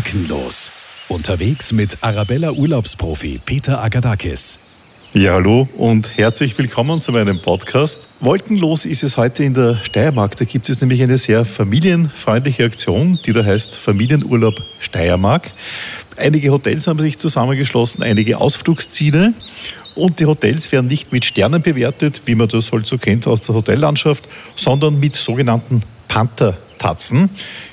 Wolkenlos. Unterwegs mit Arabella Urlaubsprofi Peter Agadakis. Ja, hallo und herzlich willkommen zu meinem Podcast. Wolkenlos ist es heute in der Steiermark. Da gibt es nämlich eine sehr familienfreundliche Aktion, die da heißt Familienurlaub Steiermark. Einige Hotels haben sich zusammengeschlossen, einige Ausflugsziele. Und die Hotels werden nicht mit Sternen bewertet, wie man das halt so kennt aus der Hotellandschaft, sondern mit sogenannten Panther-Tatzen.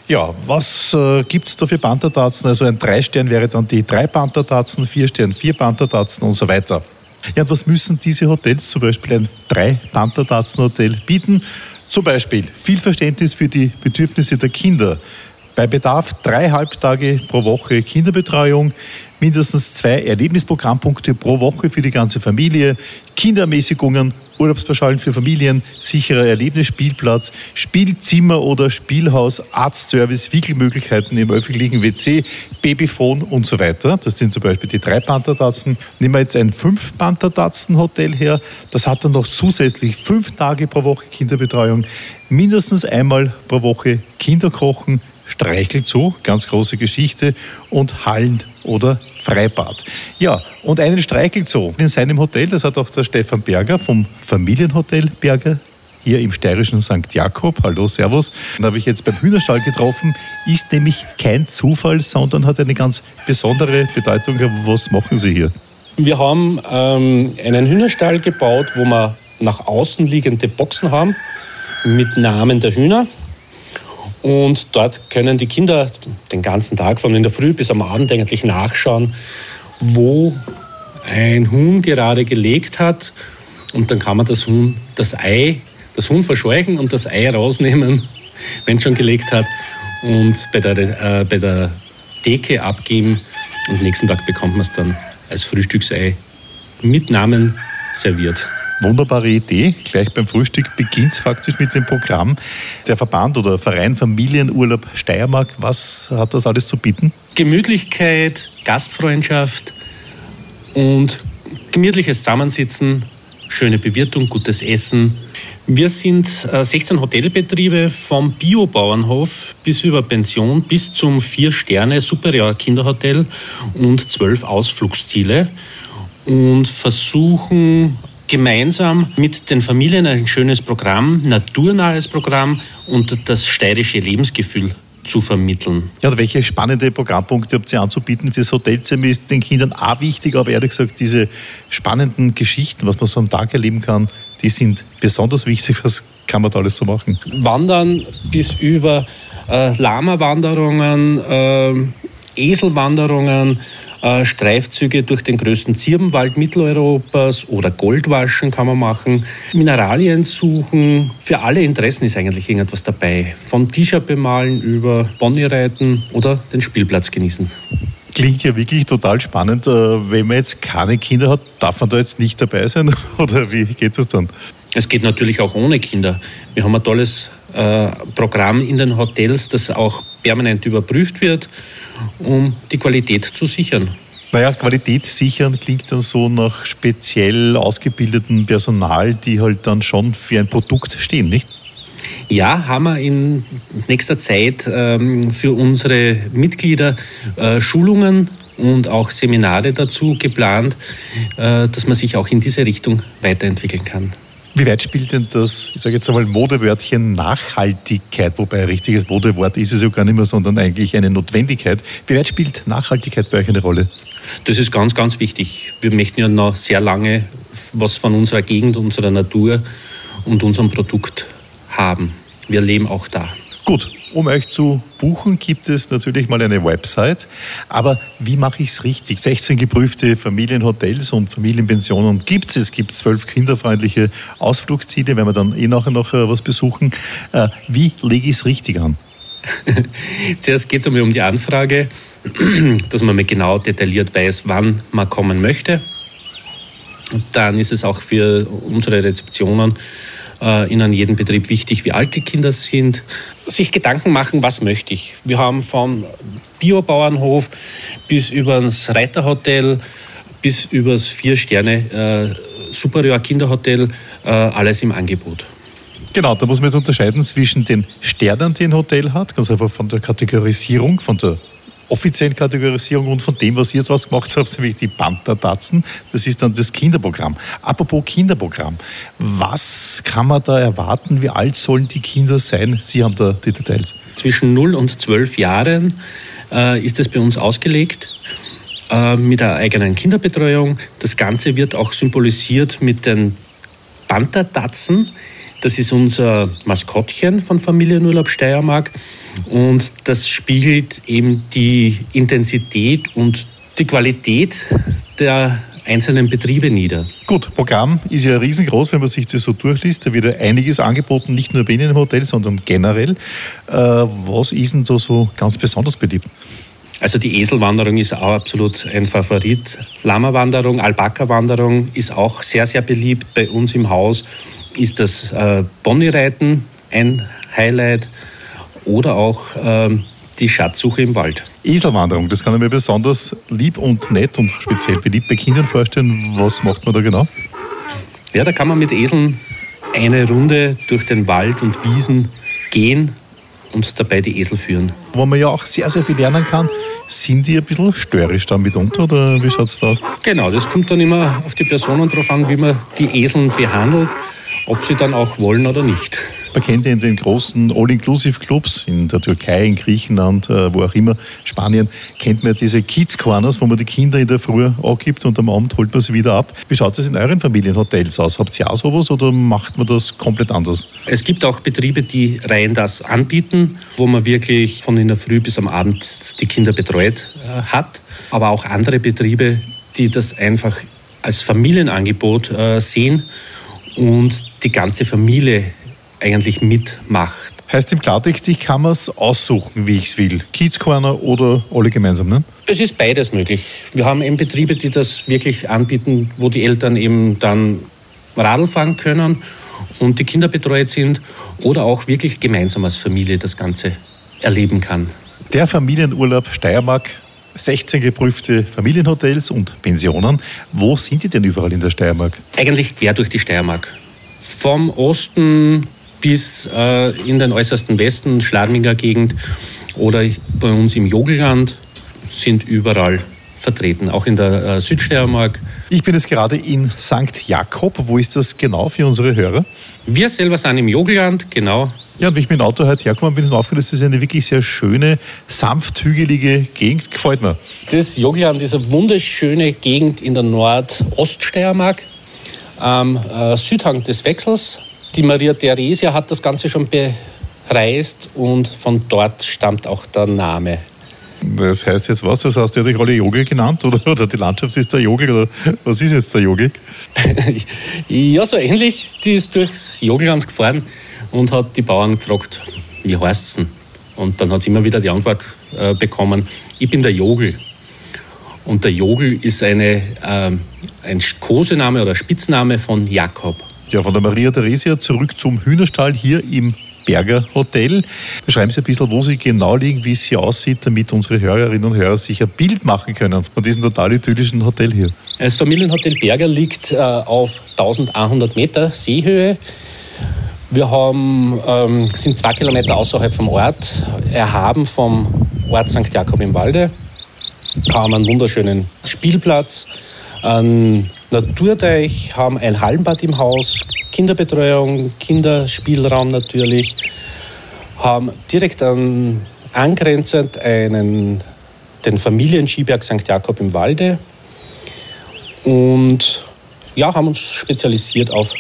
Ja, was äh, gibt es da für Panther-Tatzen? Also ein Drei-Stern wäre dann die drei Panther-Tatzen, vier Stern, vier Panther-Tatzen und so weiter. Ja, und was müssen diese Hotels, zum Beispiel ein drei Panther-Tatzen-Hotel, bieten? Zum Beispiel viel Verständnis für die Bedürfnisse der Kinder. Bei Bedarf drei Halbtage pro Woche Kinderbetreuung, mindestens zwei Erlebnisprogrammpunkte pro Woche für die ganze Familie, Kinderermäßigungen, Urlaubspauschalen für Familien, sicherer Erlebnisspielplatz, Spielzimmer oder Spielhaus, Arztservice, Wickelmöglichkeiten im öffentlichen WC, Babyphone und so weiter. Das sind zum Beispiel die drei Panthertatzen. Nehmen wir jetzt ein fünf Panthertatzen Hotel her. Das hat dann noch zusätzlich fünf Tage pro Woche Kinderbetreuung, mindestens einmal pro Woche Kinderkochen, Streichelzoo, ganz große Geschichte, und Hallen oder Freibad. Ja, und einen Streichelzoo in seinem Hotel, das hat auch der Stefan Berger vom Familienhotel Berger hier im steirischen St. Jakob. Hallo, Servus. Den habe ich jetzt beim Hühnerstall getroffen. Ist nämlich kein Zufall, sondern hat eine ganz besondere Bedeutung. Was machen Sie hier? Wir haben ähm, einen Hühnerstall gebaut, wo wir nach außen liegende Boxen haben mit Namen der Hühner. Und dort können die Kinder den ganzen Tag von in der Früh bis am Abend eigentlich nachschauen, wo ein Huhn gerade gelegt hat. Und dann kann man das Huhn, das Ei, das Huhn verscheuchen und das Ei rausnehmen, wenn es schon gelegt hat, und bei der, äh, bei der Theke abgeben. Und nächsten Tag bekommt man es dann als Frühstücksei mit Namen serviert. Wunderbare Idee. Gleich beim Frühstück beginnt es faktisch mit dem Programm. Der Verband oder Verein Familienurlaub Steiermark, was hat das alles zu bieten? Gemütlichkeit, Gastfreundschaft und gemütliches Zusammensitzen, schöne Bewirtung, gutes Essen. Wir sind 16 Hotelbetriebe vom Biobauernhof bis über Pension bis zum 4-Sterne-Superior-Kinderhotel und 12 Ausflugsziele und versuchen gemeinsam mit den Familien ein schönes Programm, naturnahes Programm und das steirische Lebensgefühl zu vermitteln. Ja, und welche spannende Programmpunkte habt ihr anzubieten? Das Hotelzimmer ist den Kindern auch wichtig, aber ehrlich gesagt, diese spannenden Geschichten, was man so am Tag erleben kann, die sind besonders wichtig. Was kann man da alles so machen? Wandern bis über äh, Lama-Wanderungen, äh, Eselwanderungen, äh, Streifzüge durch den größten Zirbenwald Mitteleuropas oder Goldwaschen kann man machen. Mineralien suchen. Für alle Interessen ist eigentlich irgendetwas dabei. Von T-Shirt bemalen über Ponyreiten oder den Spielplatz genießen. Klingt ja wirklich total spannend. Äh, wenn man jetzt keine Kinder hat, darf man da jetzt nicht dabei sein? Oder wie geht es dann? Es geht natürlich auch ohne Kinder. Wir haben ein tolles Programm in den Hotels, das auch permanent überprüft wird, um die Qualität zu sichern. Naja, Qualität sichern klingt dann so nach speziell ausgebildetem Personal, die halt dann schon für ein Produkt stehen, nicht? Ja, haben wir in nächster Zeit ähm, für unsere Mitglieder äh, Schulungen und auch Seminare dazu geplant, äh, dass man sich auch in diese Richtung weiterentwickeln kann. Wie weit spielt denn das, ich sage jetzt einmal Modewörtchen Nachhaltigkeit, wobei ein richtiges Modewort ist es ja gar nicht mehr, sondern eigentlich eine Notwendigkeit. Wie weit spielt Nachhaltigkeit bei euch eine Rolle? Das ist ganz, ganz wichtig. Wir möchten ja noch sehr lange was von unserer Gegend, unserer Natur und unserem Produkt haben. Wir leben auch da. Gut, um euch zu buchen, gibt es natürlich mal eine Website. Aber wie mache ich es richtig? 16 geprüfte Familienhotels und Familienpensionen gibt es. Es gibt zwölf kinderfreundliche Ausflugsziele, wenn wir dann eh nachher noch äh, was besuchen. Äh, wie lege ich es richtig an? Zuerst geht es einmal um die Anfrage, dass man mir genau detailliert weiß, wann man kommen möchte. Dann ist es auch für unsere Rezeptionen äh, in jedem Betrieb wichtig, wie alt die Kinder sind. Sich Gedanken machen, was möchte ich. Wir haben vom Biobauernhof bis über das Reiterhotel bis über das Vier-Sterne äh, Superior Kinderhotel äh, alles im Angebot. Genau, da muss man jetzt unterscheiden zwischen den Sternen, die ein Hotel hat, ganz einfach von der Kategorisierung, von der offiziellen Kategorisierung und von dem, was ihr daraus gemacht habt, nämlich die Panther-Tatzen. Das ist dann das Kinderprogramm. Apropos Kinderprogramm, was kann man da erwarten? Wie alt sollen die Kinder sein? Sie haben da die Details. Zwischen 0 und 12 Jahren äh, ist es bei uns ausgelegt äh, mit einer eigenen Kinderbetreuung. Das Ganze wird auch symbolisiert mit den Panther-Tatzen. Das ist unser Maskottchen von Familienurlaub Steiermark und das spiegelt eben die Intensität und die Qualität der einzelnen Betriebe nieder. Gut, Programm ist ja riesengroß, wenn man sich das so durchliest. Da wird ja einiges angeboten, nicht nur bei Ihnen im Hotel, sondern generell. Äh, was ist denn da so ganz besonders beliebt? Also die Eselwanderung ist auch absolut ein Favorit. Lama-Wanderung, Alpaka-Wanderung ist auch sehr, sehr beliebt bei uns im Haus ist das äh, Bonnie-Reiten ein Highlight oder auch äh, die Schatzsuche im Wald. Eselwanderung, das kann ich mir besonders lieb und nett und speziell beliebt bei Kindern vorstellen. Was macht man da genau? Ja, da kann man mit Eseln eine Runde durch den Wald und Wiesen gehen und dabei die Esel führen. Wo man ja auch sehr, sehr viel lernen kann, sind die ein bisschen störrisch dann mitunter oder wie schaut es da aus? Genau, das kommt dann immer auf die Personen drauf an, wie man die Eseln behandelt ob sie dann auch wollen oder nicht. Man kennt ja in den großen All-Inclusive-Clubs in der Türkei, in Griechenland, äh, wo auch immer, Spanien, kennt man diese Kids Corners, wo man die Kinder in der Früh angibt und am Abend holt man sie wieder ab. Wie schaut es in euren Familienhotels aus? Habt ihr auch sowas oder macht man das komplett anders? Es gibt auch Betriebe, die rein das anbieten, wo man wirklich von in der Früh bis am Abend die Kinder betreut äh, hat. Aber auch andere Betriebe, die das einfach als Familienangebot äh, sehen und die ganze Familie eigentlich mitmacht. Heißt im Klartext, ich kann mir es aussuchen, wie ich es will. Kids Corner oder alle gemeinsam, ne? Es ist beides möglich. Wir haben eben Betriebe, die das wirklich anbieten, wo die Eltern eben dann Radl fahren können und die Kinder betreut sind oder auch wirklich gemeinsam als Familie das Ganze erleben kann. Der Familienurlaub Steiermark 16 geprüfte Familienhotels und Pensionen. Wo sind die denn überall in der Steiermark? Eigentlich quer durch die Steiermark. Vom Osten bis äh, in den äußersten Westen, Schladminger Gegend oder bei uns im Jogelland sind überall vertreten, auch in der äh, Südsteiermark. Ich bin jetzt gerade in St. Jakob. Wo ist das genau für unsere Hörer? Wir selber sind im Jogelland, genau ja, und wie ich mit dem Auto heute hergekommen bin, ist mir aufgefallen, das ist eine wirklich sehr schöne, sanft hügelige Gegend. Gefällt mir. Das Jogland ist eine wunderschöne Gegend in der Nordoststeiermark, am äh, Südhang des Wechsels. Die Maria Theresia hat das Ganze schon bereist und von dort stammt auch der Name. Das heißt jetzt was? Das heißt, ihr habt euch alle Jogel genannt oder, oder die Landschaft ist der Jogel oder was ist jetzt der Jogel? ja, so ähnlich. Die ist durchs Jogelland gefahren und hat die Bauern gefragt, wie heißt es denn? Und dann hat sie immer wieder die Antwort äh, bekommen, ich bin der Jogel. Und der Jogel ist eine, äh, ein Kosename oder Spitzname von Jakob. Ja, von der Maria Theresia zurück zum Hühnerstall hier im Berger Hotel. Beschreiben Sie ein bisschen, wo Sie genau liegen, wie es hier aussieht, damit unsere Hörerinnen und Hörer sich ein Bild machen können von diesem total idyllischen Hotel hier. Das Familienhotel Berger liegt äh, auf 1100 Meter Seehöhe wir haben, ähm, sind zwei Kilometer außerhalb vom Ort, erhaben vom Ort St. Jakob im Walde, haben einen wunderschönen Spielplatz, einen Naturteich, haben ein Hallenbad im Haus, Kinderbetreuung, Kinderspielraum natürlich, haben direkt an, angrenzend einen, den Familienskiberg St. Jakob im Walde und ja, haben uns spezialisiert auf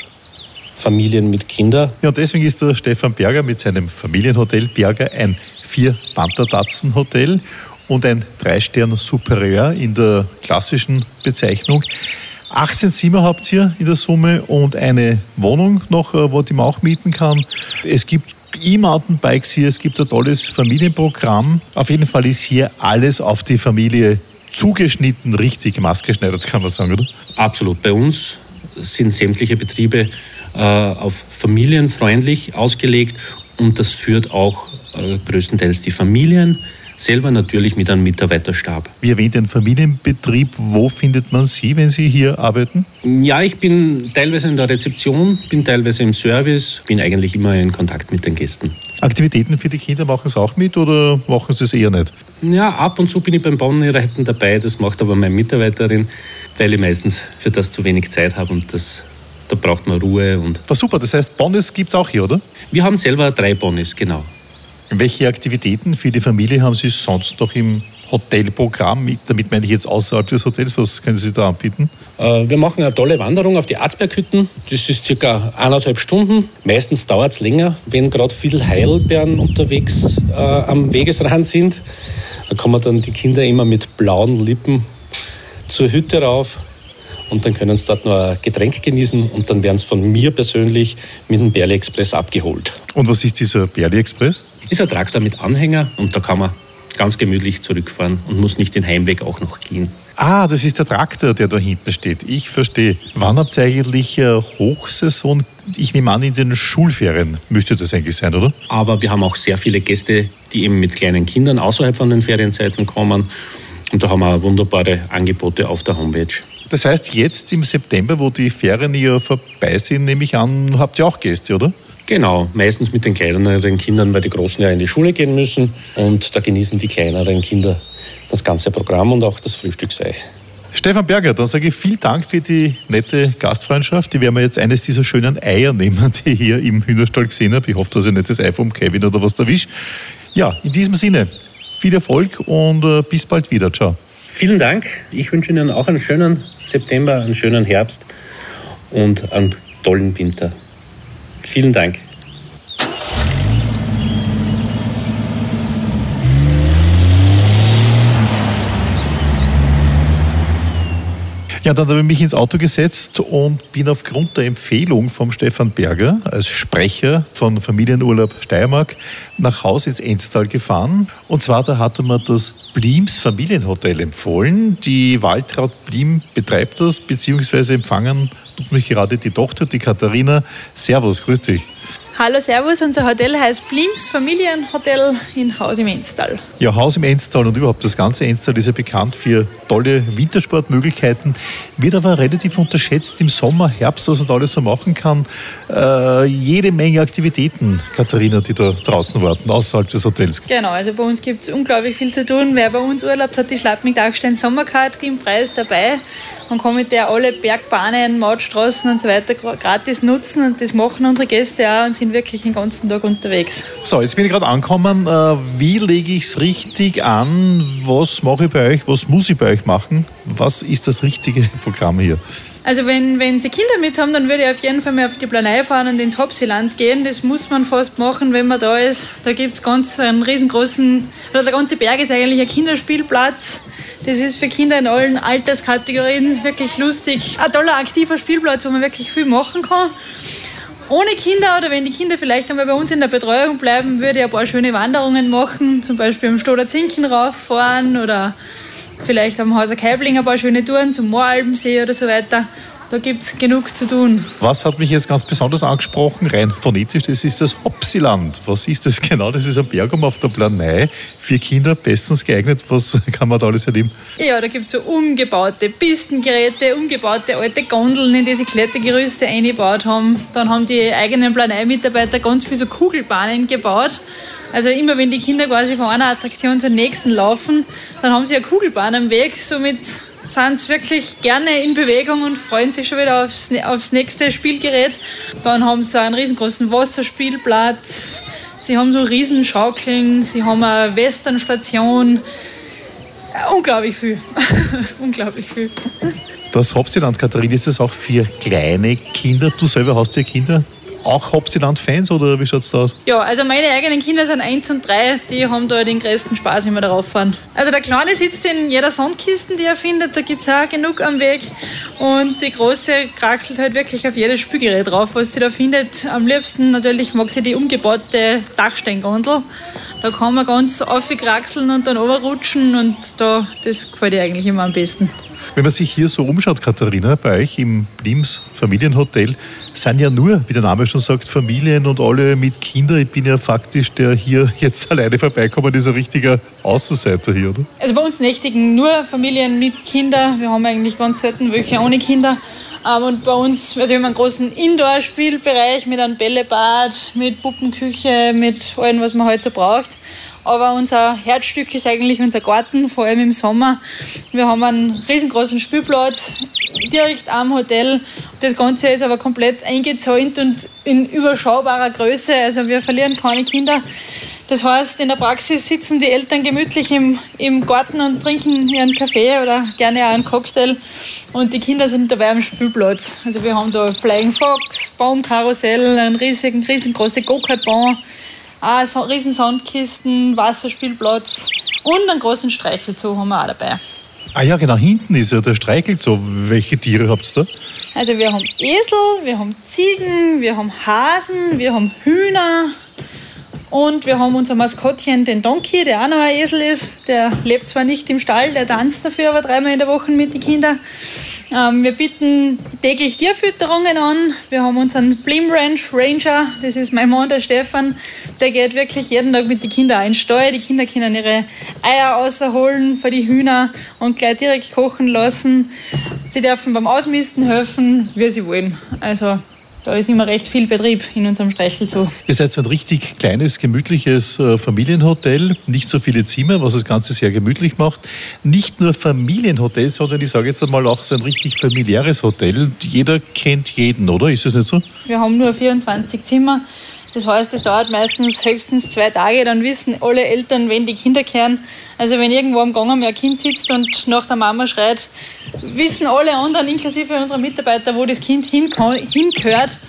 Familien mit Kindern. Ja, und deswegen ist der Stefan Berger mit seinem Familienhotel Berger ein Vier-Panther-Tatzen-Hotel und ein Drei-Stern-Superieur in der klassischen Bezeichnung. 18 Zimmer habt ihr in der Summe und eine Wohnung noch, äh, wo die man auch mieten kann. Es gibt E-Mountainbikes hier, es gibt ein tolles Familienprogramm. Auf jeden Fall ist hier alles auf die Familie zugeschnitten, richtig maßgeschneidert, kann man sagen, oder? Absolut. Bei uns sind sämtliche Betriebe äh, auf familienfreundlich ausgelegt und das führt auch äh, größtenteils die Familien selber natürlich mit einem Mitarbeiterstab. Wie erwähnt, ein Familienbetrieb. Wo findet man Sie, wenn Sie hier arbeiten? Ja, ich bin teilweise in der Rezeption, bin teilweise im Service, bin eigentlich immer in Kontakt mit den Gästen. Aktivitäten für die Kinder machen Sie auch mit oder machen Sie es eher nicht? Ja, ab und zu bin ich beim Ponyreiten dabei, das macht aber meine Mitarbeiterin, weil ich meistens für das zu wenig Zeit habe und das da braucht man Ruhe. Und War super, das heißt, Bonus gibt es auch hier, oder? Wir haben selber drei Bonus, genau. Welche Aktivitäten für die Familie haben Sie sonst noch im Hotelprogramm? Damit meine ich jetzt außerhalb des Hotels. Was können Sie da anbieten? Äh, wir machen eine tolle Wanderung auf die Arzberghütten. Das ist circa eineinhalb Stunden. Meistens dauert es länger, wenn gerade viel Heidelbeeren unterwegs äh, am Wegesrand sind. Da kommen dann die Kinder immer mit blauen Lippen zur Hütte rauf und dann können sie dort noch ein Getränk genießen und dann werden sie von mir persönlich mit dem Berli Express abgeholt. Und was ist dieser Berli Express? Ist ein Traktor mit Anhänger und da kann man ganz gemütlich zurückfahren und muss nicht den Heimweg auch noch gehen. Ah, das ist der Traktor, der da hinten steht. Ich verstehe. Wann habt ihr eigentlich Hochsaison? Ich nehme an, in den Schulferien müsste das eigentlich sein, oder? Aber wir haben auch sehr viele Gäste, die eben mit kleinen Kindern außerhalb von den Ferienzeiten kommen. Und da haben wir wunderbare Angebote auf der Homepage. Das heißt, jetzt im September, wo die Ferien ja vorbei sind, nehme ich an, habt ihr auch Gäste, oder? Genau, meistens mit den kleineren Kindern, weil die Großen ja in die Schule gehen müssen. Und da genießen die kleineren Kinder das ganze Programm und auch das Frühstücksei. Stefan Berger, dann sage ich vielen Dank für die nette Gastfreundschaft. Die werden wir jetzt eines dieser schönen Eier nehmen, die ich hier im Hühnerstall gesehen habe. Ich hoffe, dass ich nicht das Ei vom Kevin oder was erwische. Ja, in diesem Sinne, viel Erfolg und äh, bis bald wieder. Ciao. Vielen Dank. Ich wünsche Ihnen auch einen schönen September, einen schönen Herbst und einen tollen Winter. Vielen Dank. Ja, dann habe ich mich ins Auto gesetzt und bin aufgrund der Empfehlung vom Stefan Berger als Sprecher von Familienurlaub Steiermark nach Hause ins Enstal gefahren. Und zwar, da hatte mir das Blims Familienhotel empfohlen. Die Waltraud Blim betreibt das, beziehungsweise empfangen tut mich gerade die Tochter, die Katharina. Servus, grüß dich. Hallo, Servus. Unser Hotel heißt Blims Familienhotel in Haus im Enstal. Ja, Haus im Enstal und überhaupt das ganze Enstal ist ja bekannt für tolle Wintersportmöglichkeiten, wird aber relativ unterschätzt im Sommer, Herbst, was man da alles so machen kann. Äh, jede Menge Aktivitäten, Katharina, die da draußen warten, außerhalb des Hotels. Genau, also bei uns gibt es unglaublich viel zu tun. Wer bei uns urlaubt, hat die Schlappming Dagstein Sommerkarte im Preis dabei. Man kann mit der alle Bergbahnen, Mautstraßen und so weiter gratis nutzen und das machen unsere Gäste auch und sind wirklich den ganzen Tag unterwegs. So, jetzt bin ich gerade angekommen. Äh, wie lege ich es richtig an? Was mache ich bei euch? Was muss ich bei euch machen? Was ist das richtige Programm hier? Also wenn, wenn Sie Kinder mit haben, dann würde ich auf jeden Fall mal auf die Planei fahren und ins Hopsiland gehen. Das muss man fast machen, wenn man da ist. Da gibt es ganz einen riesengroßen, also der ganze Berg ist eigentlich ein Kinderspielplatz. Das ist für Kinder in allen Alterskategorien wirklich lustig. Ein toller, aktiver Spielplatz, wo man wirklich viel machen kann. Ohne Kinder oder wenn die Kinder vielleicht einmal bei uns in der Betreuung bleiben, würde ich ein paar schöne Wanderungen machen, zum Beispiel am Stoder Zinken rauffahren oder vielleicht am Hauser Keibling ein paar schöne Touren zum Mooralbensee oder so weiter. Da gibt es genug zu tun. Was hat mich jetzt ganz besonders angesprochen, rein phonetisch, das ist das Hopsiland. Was ist das genau? Das ist ein Berg um auf der Planei. Für Kinder bestens geeignet. Was kann man da alles erleben? Ja, da gibt es so umgebaute Pistengeräte, umgebaute alte Gondeln, in die sie Klettergerüste eingebaut haben. Dann haben die eigenen Planei-Mitarbeiter ganz viele so Kugelbahnen gebaut. Also immer wenn die Kinder quasi von einer Attraktion zur nächsten laufen, dann haben sie eine Kugelbahn am Weg. Somit sind sie wirklich gerne in Bewegung und freuen sich schon wieder aufs, aufs nächste Spielgerät. Dann haben sie einen riesengroßen Wasserspielplatz. Sie haben so Riesenschaukeln, sie haben eine Westernstation. Unglaublich viel. Unglaublich viel. Das Hopsiland, Katharina, ist das auch für kleine Kinder? Du selber hast ja Kinder auch Hopsiland-Fans oder wie schaut es da aus? Ja, also meine eigenen Kinder sind 1 und 3, die haben da den größten Spaß, wenn wir darauf fahren. Also der Kleine sitzt in jeder Sandkiste, die er findet, da gibt es auch genug am Weg. Und die Große kraxelt halt wirklich auf jedes Spielgerät drauf, was sie da findet. Am liebsten natürlich mag sie die umgebaute Dachsteingondel. Da kann man ganz aufkraxeln und dann rutschen und da, das gefällt dir eigentlich immer am besten. Wenn man sich hier so umschaut, Katharina, bei euch im Blims Familienhotel, sind ja nur, wie der Name schon sagt, Familien und alle mit Kindern. Ich bin ja faktisch, der hier jetzt alleine vorbeikommt, ist ein richtiger Außenseiter hier, oder? Also bei uns nächtigen nur Familien mit Kindern. Wir haben eigentlich ganz selten welche ohne Kinder. Ähm, und bei uns, also wir haben einen großen Indoor-Spielbereich mit einem Bällebad, mit Puppenküche, mit allem, was man halt so braucht. Aber unser Herzstück ist eigentlich unser Garten, vor allem im Sommer. Wir haben einen riesengroßen Spielplatz direkt am Hotel. Das Ganze ist aber komplett eingezäunt und in überschaubarer Größe. Also wir verlieren keine Kinder. Das heißt, in der Praxis sitzen die Eltern gemütlich im, im Garten und trinken ihren Kaffee oder gerne auch einen Cocktail und die Kinder sind dabei am Spielplatz. Also wir haben da Flying Fox, Baumkarussell, riesigen, riesengroße Go-Kart-Bahn, so, riesen Sandkisten, Wasserspielplatz und einen großen Streichelzoo haben wir auch dabei. Ah ja, genau, hinten ist ja der Streichelzoo. Welche Tiere habt ihr da? Also wir haben Esel, wir haben Ziegen, wir haben Hasen, wir haben Hühner, und wir haben unser Maskottchen, den Donkey, der auch noch ein Esel ist. Der lebt zwar nicht im Stall, der tanzt dafür aber dreimal in der Woche mit den Kindern. Ähm, wir bieten täglich Tierfütterungen an. Wir haben unseren Blim Ranch Ranger, das ist mein Mann, der Stefan. Der geht wirklich jeden Tag mit den Kindern in den Stall. Die Kinder können ihre Eier rausholen für die Hühner und gleich direkt kochen lassen. Sie dürfen beim Ausmisten helfen, wie sie wollen. Also da ist immer recht viel Betrieb in unserem Streichelzoo. Ihr seid so ein richtig kleines, gemütliches äh, Familienhotel, nicht so viele Zimmer, was das Ganze sehr gemütlich macht. Nicht nur Familienhotel, sondern ich sage jetzt einmal auch so ein richtig familiäres Hotel. Jeder kennt jeden, oder? Ist das nicht so? Wir haben nur 24 Zimmer. Das heißt, es dauert meistens höchstens zwei Tage, dann wissen alle Eltern, wenn die Kinder kehren. Also wenn irgendwo am Gang ein Kind sitzt und nach der Mama schreit, wissen alle anderen, inklusive unserer Mitarbeiter, wo das Kind hingehört.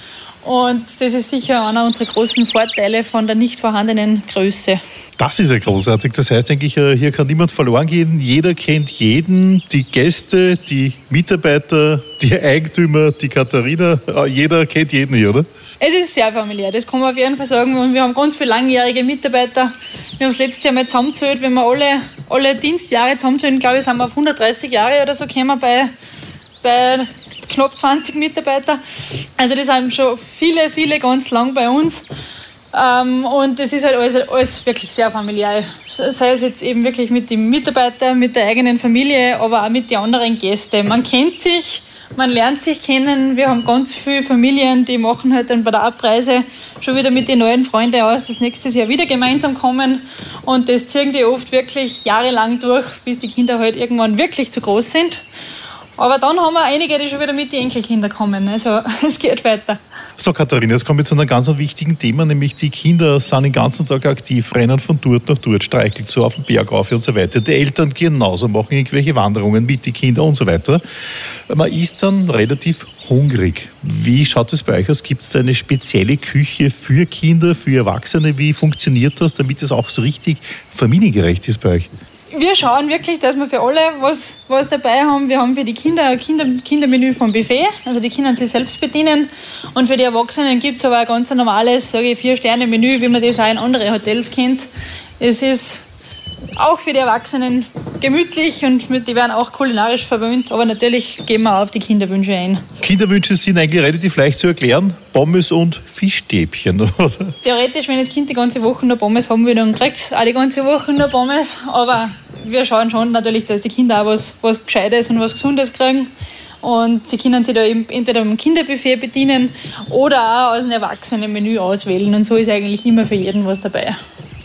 Und das ist sicher einer unserer großen Vorteile von der nicht vorhandenen Größe. Das ist ja großartig. Das heißt eigentlich, äh, hier kann niemand verloren gehen. Jeder kennt jeden, die Gäste, die Mitarbeiter, die Eigentümer, die Katharina. Äh, jeder kennt jeden hier, oder? Es ist sehr familiär, das kann man auf jeden Fall sagen. Und wir haben ganz viele langjährige Mitarbeiter. Wir haben es letztes Jahr mal zusammengezählt, wenn wir alle, alle Dienstjahre zusammenzählen, glaube ich, sind wir auf 130 Jahre oder so kommen bei, bei knapp 20 Mitarbeiter. Also die sind schon viele, viele ganz lang bei uns. Ähm, und das ist halt alles, alles wirklich sehr familiär. Sei es jetzt eben wirklich mit den Mitarbeitern, mit der eigenen Familie, aber auch mit den anderen Gästen. Man kennt sich, man lernt sich kennen. Wir haben ganz viele Familien, die machen halt dann bei der Abreise schon wieder mit den neuen Freunden aus, dass nächstes Jahr wieder gemeinsam kommen. Und das ziehen die oft wirklich jahrelang durch, bis die Kinder halt irgendwann wirklich zu groß sind. Aber dann haben wir einige, die schon wieder mit den Enkelkindern kommen. Also es geht weiter. So, Katharina, jetzt kommen wir zu einem ganz wichtigen Thema, nämlich die Kinder sind den ganzen Tag aktiv, rennen von dort nach dort, streicheln so auf den Berg auf und so weiter. Die Eltern genauso, machen irgendwelche Wanderungen mit den Kindern und so weiter. Man ist dann relativ hungrig. Wie schaut es bei euch aus? Gibt es eine spezielle Küche für Kinder, für Erwachsene? Wie funktioniert das, damit es auch so richtig familiengerecht ist bei euch? Wir schauen wirklich, dass wir für alle was, was dabei haben. Wir haben für die Kinder ein Kinder, Kindermenü vom Buffet, also die können sich selbst bedienen. Und für die Erwachsenen gibt es aber ein ganz normales, sage ich, Vier-Sterne-Menü, wie man das auch in anderen Hotels kennt. Es ist auch für die Erwachsenen gemütlich und die werden auch kulinarisch verwöhnt, aber natürlich gehen wir auf die Kinderwünsche ein. Kinderwünsche sind eigentlich relativ leicht zu erklären. Pommes und Fischstäbchen, oder? Theoretisch, wenn das Kind die ganze Woche nur Pommes haben will, dann kriegt es auch die ganze Woche nur Pommes, aber wir schauen schon natürlich, dass die Kinder auch was, was Gescheites und was Gesundes kriegen. Und sie können sich da entweder am Kinderbuffet bedienen oder auch aus einem Erwachsenenmenü auswählen. Und so ist eigentlich immer für jeden was dabei.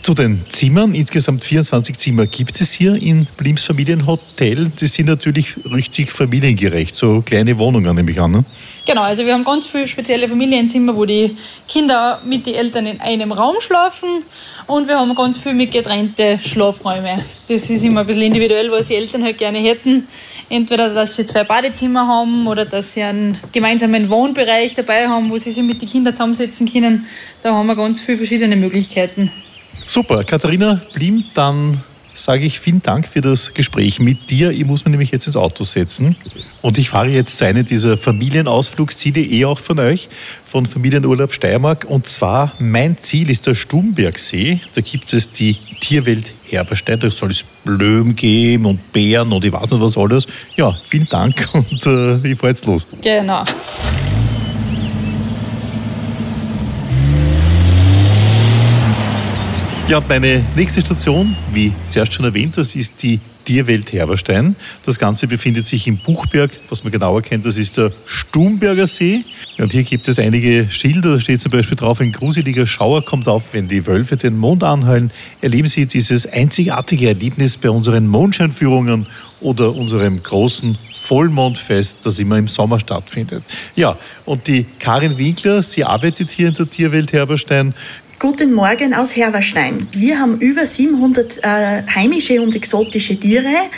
Zu den Zimmern, insgesamt 24 Zimmer gibt es hier in Blims Familienhotel. Die sind natürlich richtig familiengerecht, so kleine Wohnungen nehme ich an. Ne? Genau, also wir haben ganz viele spezielle Familienzimmer, wo die Kinder mit den Eltern in einem Raum schlafen und wir haben ganz viel mit getrennte Schlafräume. Das ist immer ein bisschen individuell, was die Eltern halt gerne hätten. Entweder, dass sie zwei Badezimmer haben oder dass sie einen gemeinsamen Wohnbereich dabei haben, wo sie sich mit den Kindern zusammensetzen können. Da haben wir ganz viele verschiedene Möglichkeiten. Super, Katharina Blim, dann sage ich vielen Dank für das Gespräch mit dir. Ich muss mich nämlich jetzt ins Auto setzen und ich fahre jetzt zu einem dieser Familienausflugsziele, eh auch von euch, von Familienurlaub Steiermark. Und zwar, mein Ziel ist der Stumbergsee. Da gibt es die Tierwelt Herberstein. Da soll es Löwen geben und Bären und ich weiß nicht was alles. Ja, vielen Dank und äh, ich fahre jetzt los. Genau. Ja, und meine nächste Station, wie zuerst schon erwähnt, das ist die Tierwelt Herberstein. Das Ganze befindet sich im Buchberg. Was man genauer kennt, das ist der Stumberger See. Und hier gibt es einige Schilder. Da steht zum Beispiel drauf, ein gruseliger Schauer kommt auf, wenn die Wölfe den Mond anheulen. Erleben Sie dieses einzigartige Erlebnis bei unseren Mondscheinführungen oder unserem großen Vollmondfest, das immer im Sommer stattfindet. Ja, und die Karin Winkler, sie arbeitet hier in der Tierwelt Herberstein, Guten Morgen aus Herberstein. Wir haben über 700 äh, heimische und exotische Tiere.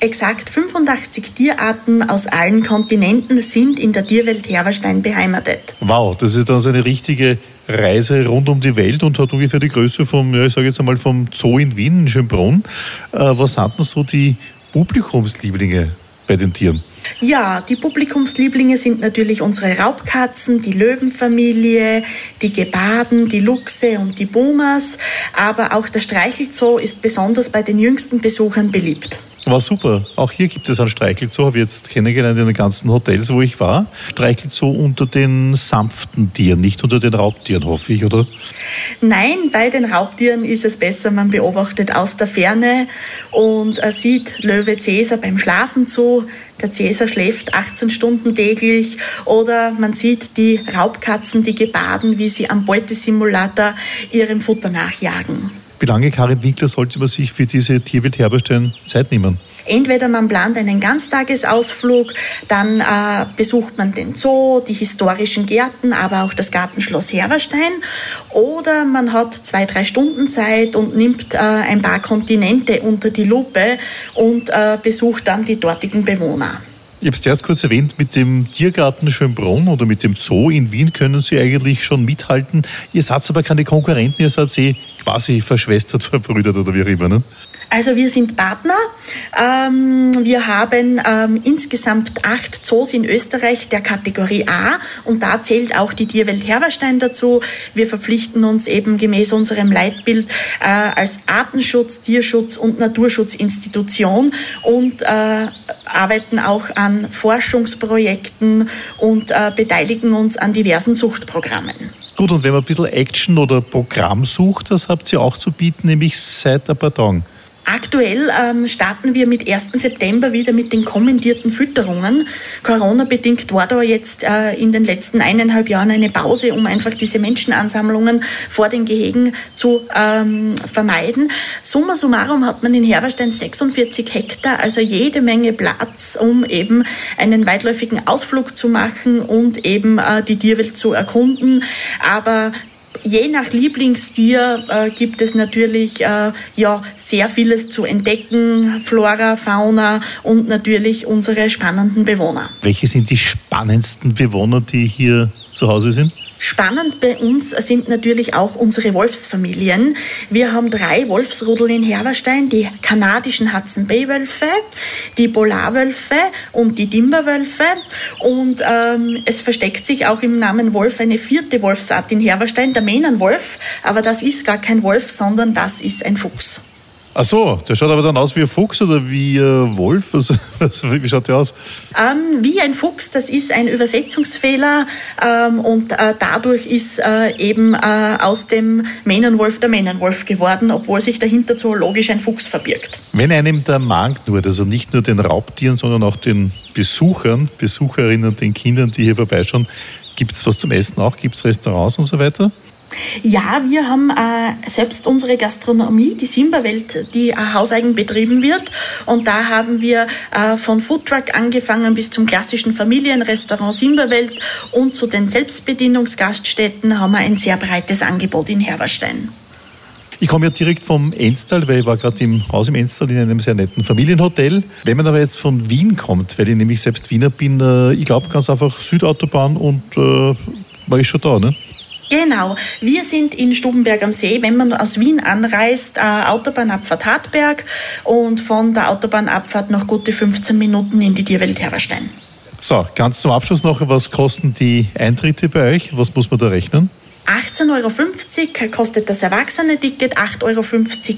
Exakt 85 Tierarten aus allen Kontinenten sind in der Tierwelt Herberstein beheimatet. Wow, das ist dann so eine richtige Reise rund um die Welt und hat ungefähr die Größe vom, ja, ich sage jetzt einmal vom Zoo in Wien, in Schönbrunn. Äh, was denn so die Publikumslieblinge bei den Tieren? Ja, die Publikumslieblinge sind natürlich unsere Raubkatzen, die Löwenfamilie, die Gebaden, die Luchse und die Boomers, aber auch der Streichelzoo ist besonders bei den jüngsten Besuchern beliebt. War super. Auch hier gibt es einen Streichelzoo, habe ich jetzt kennengelernt in den ganzen Hotels, wo ich war. Streichelzoo unter den sanften Tieren, nicht unter den Raubtieren, hoffe ich, oder? Nein, bei den Raubtieren ist es besser, man beobachtet aus der Ferne und äh, sieht Löwe Cäsar beim Schlafen zu. Der Cäsar schläft 18 Stunden täglich oder man sieht die Raubkatzen, die gebaden, wie sie am Beutesimulator ihrem Futter nachjagen. Wie lange, Karin Winkler, sollte man sich für diese Tierwelt Herberstein Zeit nehmen? Entweder man plant einen Ganztagesausflug, dann äh, besucht man den Zoo, die historischen Gärten, aber auch das Gartenschloss Herberstein. Oder man hat zwei, drei Stunden Zeit und nimmt äh, ein paar Kontinente unter die Lupe und äh, besucht dann die dortigen Bewohner. Ich habe es zuerst kurz erwähnt, mit dem Tiergarten Schönbrunn oder mit dem Zoo in Wien können Sie eigentlich schon mithalten. Ihr seid aber keine Konkurrenten, ihr seid eh quasi verschwestert, verbrüdert oder wie auch immer. Ne? Also wir sind Partner. Ähm, wir haben ähm, insgesamt acht Zoos in Österreich der Kategorie A und da zählt auch die Tierwelt Herberstein dazu. Wir verpflichten uns eben gemäß unserem Leitbild äh, als Artenschutz, Tierschutz und Naturschutzinstitution und äh, arbeiten auch an Forschungsprojekten und äh, beteiligen uns an diversen Zuchtprogrammen. Gut, und wenn man ein bisschen Action oder Programm sucht, das habt ihr auch zu bieten, nämlich seit ein paar Tagen. Aktuell ähm, starten wir mit 1. September wieder mit den kommendierten Fütterungen. Corona-bedingt war da jetzt äh, in den letzten eineinhalb Jahren eine Pause, um einfach diese Menschenansammlungen vor den Gehegen zu ähm, vermeiden. Summa summarum hat man in Herberstein 46 Hektar, also jede Menge Platz, um eben einen weitläufigen Ausflug zu machen und eben äh, die Tierwelt zu erkunden. Aber je nach Lieblingstier äh, gibt es natürlich äh, ja, sehr vieles zu entdecken, Flora, Fauna und natürlich unsere spannenden Bewohner. Welche sind die spannendsten Bewohner, die hier zu Hause sind? Spannend bei uns sind natürlich auch unsere Wolfsfamilien. Wir haben drei Wolfsrudel in Herberstein, die kanadischen Hudson Bay Wölfe, die Polarwölfe und die Timberwölfe. Und ähm, es versteckt sich auch im Namen Wolf eine vierte Wolfsart in Herberstein, der Mähnenwolf. Aber das ist gar kein Wolf, sondern das ist ein Fuchs. Ach so, der schaut aber dann aus wie ein Fuchs oder wie ein Wolf? Was, was, wie schaut der aus? Ähm, wie ein Fuchs, das ist ein Übersetzungsfehler ähm, und äh, dadurch ist äh, eben äh, aus dem Mähnenwolf der Mähnenwolf geworden, obwohl sich dahinter zoologisch ein Fuchs verbirgt. Wenn einem der Magen knurrt, also nicht nur den Raubtieren, sondern auch den Besuchern, Besucherinnen, den Kindern, die hier vorbeischauen, gibt es was zum Essen auch? Gibt es Restaurants und so weiter? Ja, wir haben äh, selbst unsere Gastronomie, die Simba-Welt, die äh, hauseigen betrieben wird. Und da haben wir äh, von Foodtruck angefangen bis zum klassischen Familienrestaurant Simba-Welt und zu den Selbstbedienungsgaststätten haben wir ein sehr breites Angebot in Herberstein. Ich komme ja direkt vom Enstal, weil ich war gerade im Haus im Enstal in einem sehr netten Familienhotel. Wenn man aber jetzt von Wien kommt, weil ich nämlich selbst Wiener bin, äh, ich glaube ganz einfach Südautobahn und äh, war ich schon da, ne? Genau. Wir sind in Stubenberg am See, wenn man aus Wien anreist, äh, Autobahnabfahrt Hartberg und von der Autobahnabfahrt noch gute 15 Minuten in die Tierwelt Herberstein. So, ganz zum Abschluss noch, was kosten die Eintritte bei euch? Was muss man da rechnen? 18,50 Euro kostet das Erwachsene-Ticket, 8,50 Euro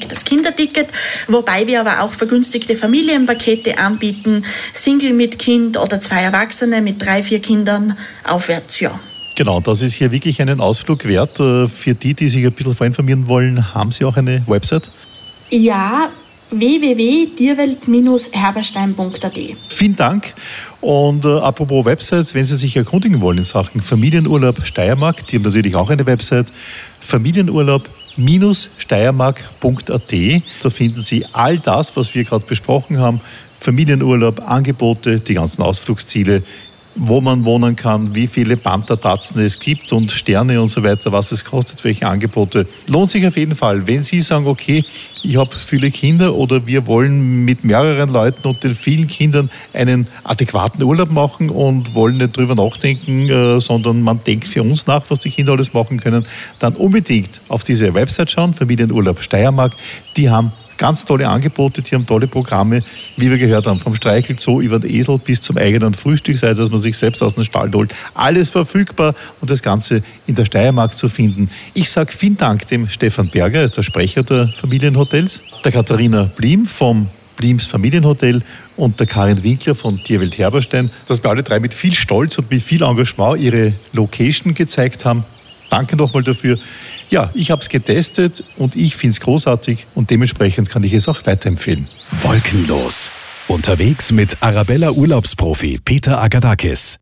das Kinderticket, wobei wir aber auch vergünstigte Familienpakete anbieten, Single mit Kind oder zwei Erwachsene mit drei, vier Kindern aufwärts, ja. Genau, das ist hier wirklich einen Ausflug wert. Äh, für die, die sich ein bisschen vorinformieren wollen, haben Sie auch eine Website? Ja, www.tierwelt-herberstein.at. Vielen Dank. Und äh, apropos Websites, wenn Sie sich erkundigen wollen in Sachen Familienurlaub Steiermark, die haben natürlich auch eine Website, Familienurlaub-steiermark.at. Da finden Sie all das, was wir gerade besprochen haben. Familienurlaub, Angebote, die ganzen Ausflugsziele, wo man wohnen kann, wie viele Panthertatzen es gibt und Sterne und so weiter, was es kostet, welche Angebote. Lohnt sich auf jeden Fall. Wenn Sie sagen, okay, ich habe viele Kinder oder wir wollen mit mehreren Leuten und den vielen Kindern einen adäquaten Urlaub machen und wollen nicht drüber nachdenken, äh, sondern man denkt für uns nach, was die Kinder alles machen können, dann unbedingt auf diese Website schauen, Familienurlaub Steiermark. Die haben ganz tolle Angebote, die haben tolle Programme, wie wir gehört haben, vom Streichelzoo über den Esel bis zum eigenen Frühstück, sei dass man sich selbst aus dem Stall holt. Alles verfügbar und das Ganze in der Steiermark zu finden. Ich sage vielen Dank dem Stefan Berger, er ist der Sprecher der Familienhotels, der Katharina Blim vom Blims Familienhotel und der Karin Winkler von Tierwelt Herberstein, dass wir alle drei mit viel Stolz und mit viel Engagement ihre Location gezeigt haben. Danke nochmal dafür. Ja, ich habe es getestet und ich finde es großartig und dementsprechend kann ich es auch weiterempfehlen. Wolkenlos. Unterwegs mit Arabella Urlaubsprofi Peter Agadakis.